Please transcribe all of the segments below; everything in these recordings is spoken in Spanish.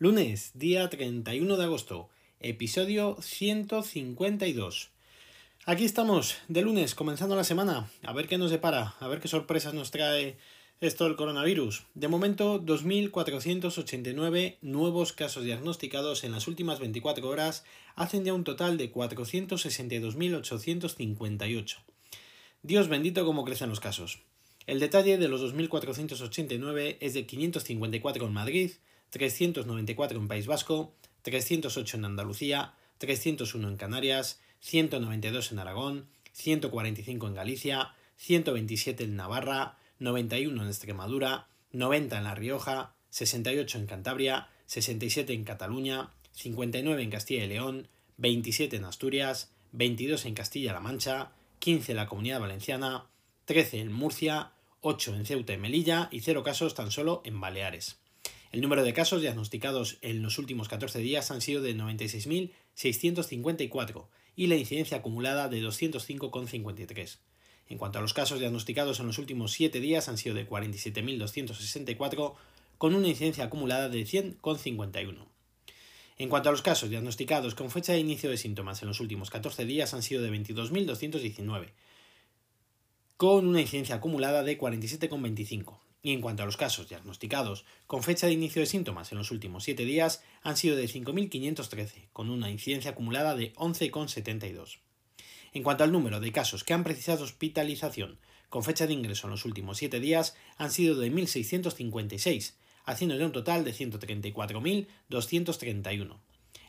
Lunes, día 31 de agosto, episodio 152. Aquí estamos, de lunes, comenzando la semana, a ver qué nos depara, a ver qué sorpresas nos trae esto del coronavirus. De momento, 2.489 nuevos casos diagnosticados en las últimas 24 horas hacen ya un total de 462.858. Dios bendito cómo crecen los casos. El detalle de los 2.489 es de 554 en Madrid, 394 en País Vasco, 308 en Andalucía, 301 en Canarias, 192 en Aragón, 145 en Galicia, 127 en Navarra, 91 en Extremadura, 90 en La Rioja, 68 en Cantabria, 67 en Cataluña, 59 en Castilla y León, 27 en Asturias, 22 en Castilla-La Mancha, 15 en la Comunidad Valenciana, 13 en Murcia, 8 en Ceuta y Melilla y 0 casos tan solo en Baleares. El número de casos diagnosticados en los últimos 14 días han sido de 96.654 y la incidencia acumulada de 205,53. En cuanto a los casos diagnosticados en los últimos 7 días han sido de 47.264 con una incidencia acumulada de 100,51. En cuanto a los casos diagnosticados con fecha de inicio de síntomas en los últimos 14 días han sido de 22.219 con una incidencia acumulada de 47,25 y en cuanto a los casos diagnosticados con fecha de inicio de síntomas en los últimos 7 días han sido de 5.513, con una incidencia acumulada de 11,72. En cuanto al número de casos que han precisado hospitalización con fecha de ingreso en los últimos 7 días han sido de 1.656, haciendo un total de 134.231.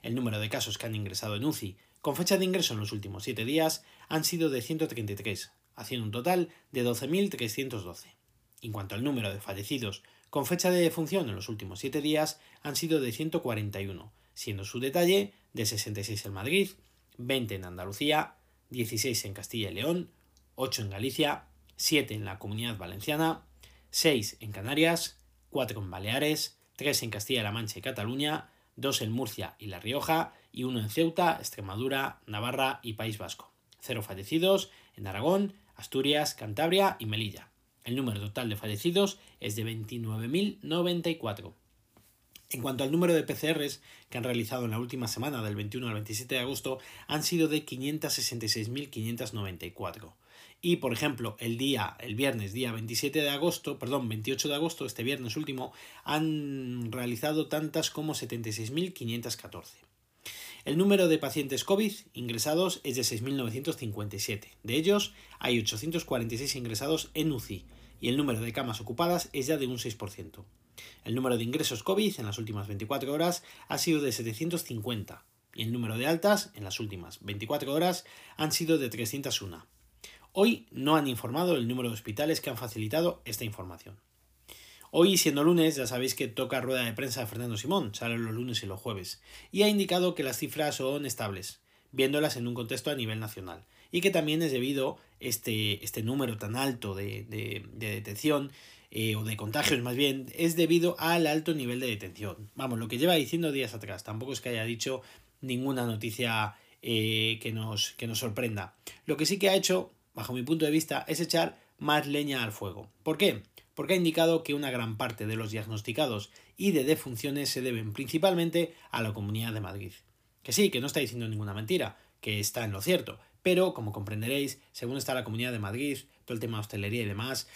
El número de casos que han ingresado en UCI con fecha de ingreso en los últimos 7 días han sido de 133, haciendo un total de 12.312. En cuanto al número de fallecidos con fecha de defunción en los últimos 7 días, han sido de 141, siendo su detalle de 66 en Madrid, 20 en Andalucía, 16 en Castilla y León, 8 en Galicia, 7 en la Comunidad Valenciana, 6 en Canarias, 4 en Baleares, 3 en Castilla-La Mancha y Cataluña, 2 en Murcia y La Rioja y 1 en Ceuta, Extremadura, Navarra y País Vasco. 0 fallecidos en Aragón, Asturias, Cantabria y Melilla. El número total de fallecidos es de 29.094. En cuanto al número de PCRs que han realizado en la última semana, del 21 al 27 de agosto, han sido de 566.594. Y, por ejemplo, el día, el viernes, día 27 de agosto, perdón, 28 de agosto, este viernes último, han realizado tantas como 76.514. El número de pacientes COVID ingresados es de 6.957. De ellos, hay 846 ingresados en UCI y el número de camas ocupadas es ya de un 6%. El número de ingresos COVID en las últimas 24 horas ha sido de 750 y el número de altas en las últimas 24 horas han sido de 301. Hoy no han informado el número de hospitales que han facilitado esta información. Hoy, siendo lunes, ya sabéis que toca rueda de prensa de Fernando Simón, sale los lunes y los jueves, y ha indicado que las cifras son estables, viéndolas en un contexto a nivel nacional, y que también es debido este, este número tan alto de, de, detención eh, o de contagios más bien, es debido al alto nivel de detención. Vamos, lo que lleva diciendo días atrás, tampoco es que haya dicho ninguna noticia eh, que, nos, que nos sorprenda. Lo que sí que ha hecho, bajo mi punto de vista, es echar más leña al fuego. ¿Por qué? porque ha indicado que una gran parte de los diagnosticados y de defunciones se deben principalmente a la Comunidad de Madrid. Que sí, que no está diciendo ninguna mentira, que está en lo cierto, pero como comprenderéis, según está la Comunidad de Madrid, todo el tema de hostelería y demás,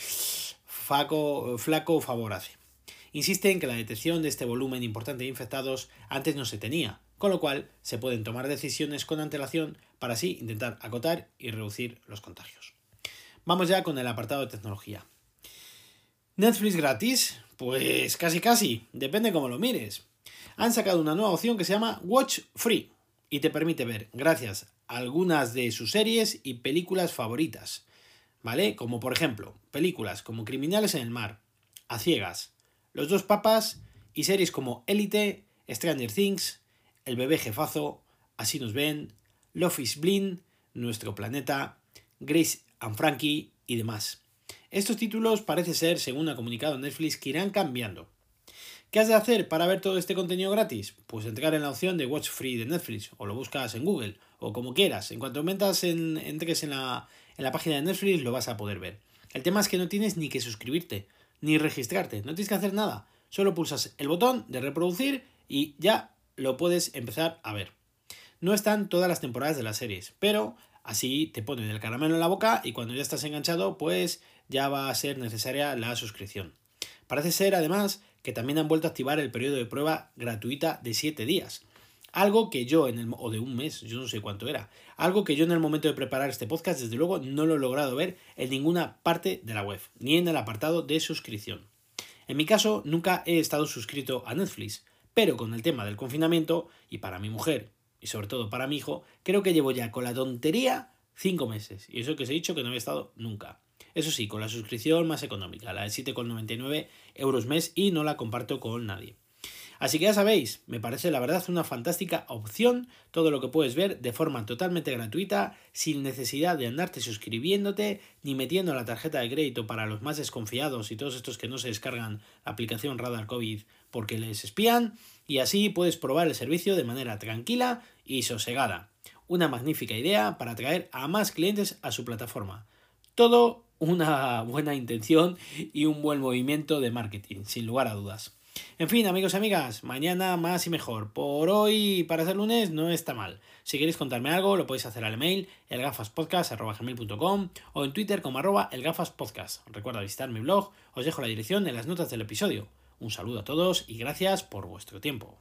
flaco, favor hace. En que la detección de este volumen importante de infectados antes no se tenía, con lo cual se pueden tomar decisiones con antelación para así intentar acotar y reducir los contagios. Vamos ya con el apartado de tecnología. Netflix gratis, pues casi casi, depende cómo lo mires. Han sacado una nueva opción que se llama Watch Free y te permite ver, gracias algunas de sus series y películas favoritas, ¿vale? Como por ejemplo, películas como Criminales en el Mar, A Ciegas, Los Dos Papas y series como Elite, Stranger Things, El Bebé Jefazo, Así nos ven, Love is Blind, Nuestro Planeta, Grace and Frankie y demás. Estos títulos parece ser, según ha comunicado Netflix, que irán cambiando. ¿Qué has de hacer para ver todo este contenido gratis? Pues entrar en la opción de Watch Free de Netflix o lo buscas en Google o como quieras. En cuanto metas en, entres en la, en la página de Netflix lo vas a poder ver. El tema es que no tienes ni que suscribirte ni registrarte, no tienes que hacer nada. Solo pulsas el botón de reproducir y ya lo puedes empezar a ver. No están todas las temporadas de las series, pero así te ponen el caramelo en la boca y cuando ya estás enganchado, pues ya va a ser necesaria la suscripción. Parece ser, además, que también han vuelto a activar el periodo de prueba gratuita de 7 días. Algo que yo en el o de un mes, yo no sé cuánto era. Algo que yo en el momento de preparar este podcast, desde luego, no lo he logrado ver en ninguna parte de la web, ni en el apartado de suscripción. En mi caso, nunca he estado suscrito a Netflix, pero con el tema del confinamiento, y para mi mujer, y sobre todo para mi hijo, creo que llevo ya con la tontería 5 meses. Y eso que os he dicho que no había estado nunca. Eso sí, con la suscripción más económica, la de 7,99 euros mes, y no la comparto con nadie. Así que ya sabéis, me parece la verdad una fantástica opción todo lo que puedes ver de forma totalmente gratuita, sin necesidad de andarte suscribiéndote ni metiendo la tarjeta de crédito para los más desconfiados y todos estos que no se descargan la aplicación Radar COVID porque les espían, y así puedes probar el servicio de manera tranquila y sosegada. Una magnífica idea para atraer a más clientes a su plataforma. Todo una buena intención y un buen movimiento de marketing, sin lugar a dudas. En fin, amigos y amigas, mañana más y mejor. Por hoy, para ser lunes, no está mal. Si queréis contarme algo, lo podéis hacer al email elgafaspodcast.com o en Twitter como arroba elgafaspodcast. Recuerda visitar mi blog, os dejo la dirección en las notas del episodio. Un saludo a todos y gracias por vuestro tiempo.